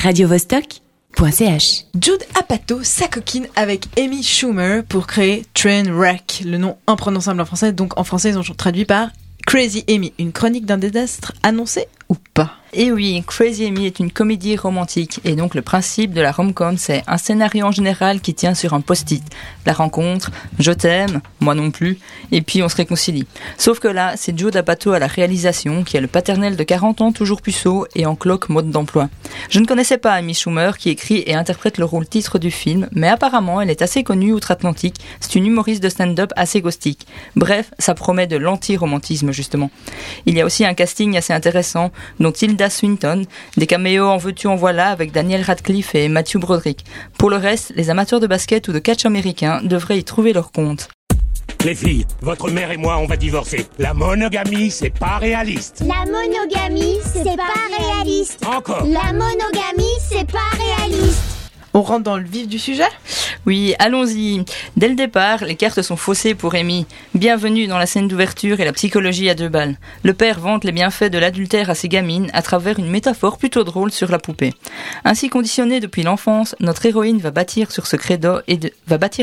radiovostok.ch. Jude Apatow s'acoquine avec Amy Schumer pour créer Trainwreck, le nom imprononçable en français, donc en français ils ont traduit par Crazy Amy, une chronique d'un désastre annoncé ou pas? Et eh oui, Crazy Amy est une comédie romantique et donc le principe de la rom-com c'est un scénario en général qui tient sur un post-it. La rencontre, je t'aime, moi non plus, et puis on se réconcilie. Sauf que là, c'est Joe D'Apato à la réalisation qui est le paternel de 40 ans toujours puceau et en cloque mode d'emploi. Je ne connaissais pas Amy Schumer qui écrit et interprète le rôle titre du film, mais apparemment elle est assez connue outre-Atlantique, c'est une humoriste de stand-up assez caustique. Bref, ça promet de l'anti-romantisme justement. Il y a aussi un casting assez intéressant dont Tilda Swinton, des caméos en veux-tu en voilà avec Daniel Radcliffe et Matthew Broderick. Pour le reste, les amateurs de basket ou de catch américain devraient y trouver leur compte. Les filles, votre mère et moi, on va divorcer. La monogamie, c'est pas réaliste. La monogamie, c'est pas réaliste. Encore. La monogamie, c'est pas réaliste. On rentre dans le vif du sujet? Oui, allons-y. Dès le départ, les cartes sont faussées pour Amy. Bienvenue dans la scène d'ouverture et la psychologie à deux balles. Le père vante les bienfaits de l'adultère à ses gamines à travers une métaphore plutôt drôle sur la poupée. Ainsi conditionnée depuis l'enfance, notre héroïne va bâtir sur ce credo et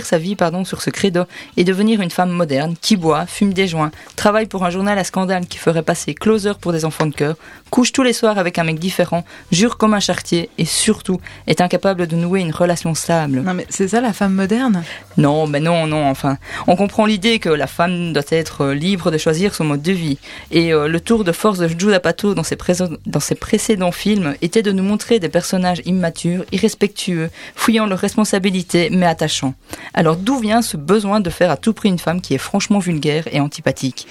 sa vie pardon sur ce credo et devenir une femme moderne qui boit, fume des joints, travaille pour un journal à scandale qui ferait passer closer pour des enfants de cœur, couche tous les soirs avec un mec différent, jure comme un chartier et surtout est incapable de nouer une relation stable. Femme moderne Non, mais non, non, enfin. On comprend l'idée que la femme doit être euh, libre de choisir son mode de vie. Et euh, le tour de force de Jude Apatow dans ses, dans ses précédents films était de nous montrer des personnages immatures, irrespectueux, fouillant leurs responsabilités, mais attachants. Alors d'où vient ce besoin de faire à tout prix une femme qui est franchement vulgaire et antipathique?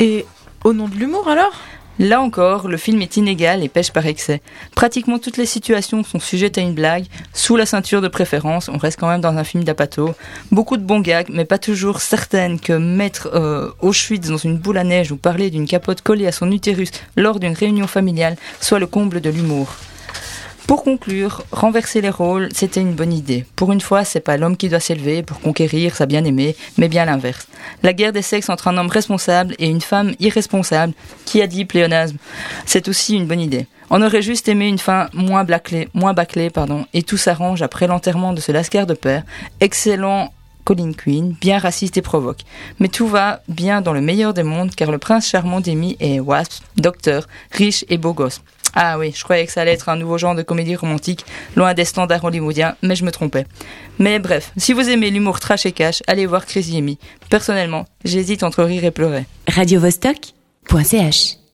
Et au nom de l'humour alors? Là encore, le film est inégal et pêche par excès. Pratiquement toutes les situations sont sujettes à une blague, sous la ceinture de préférence, on reste quand même dans un film d'Apato. Beaucoup de bons gags, mais pas toujours certaines que mettre euh, Auschwitz dans une boule à neige ou parler d'une capote collée à son utérus lors d'une réunion familiale soit le comble de l'humour. Pour conclure, renverser les rôles, c'était une bonne idée. Pour une fois, c'est pas l'homme qui doit s'élever pour conquérir sa bien-aimée, mais bien l'inverse. La guerre des sexes entre un homme responsable et une femme irresponsable, qui a dit pléonasme, c'est aussi une bonne idée. On aurait juste aimé une fin moins bâclée, moins bâclée, pardon, et tout s'arrange après l'enterrement de ce lascar de père, excellent Colin Queen, bien raciste et provoque. Mais tout va bien dans le meilleur des mondes car le prince charmant d'Amy est wasp, docteur, riche et beau gosse. Ah oui, je croyais que ça allait être un nouveau genre de comédie romantique, loin des standards hollywoodiens, mais je me trompais. Mais bref, si vous aimez l'humour trash et cash, allez voir Crazy Amy. Personnellement, j'hésite entre rire et pleurer. radiovostok.ch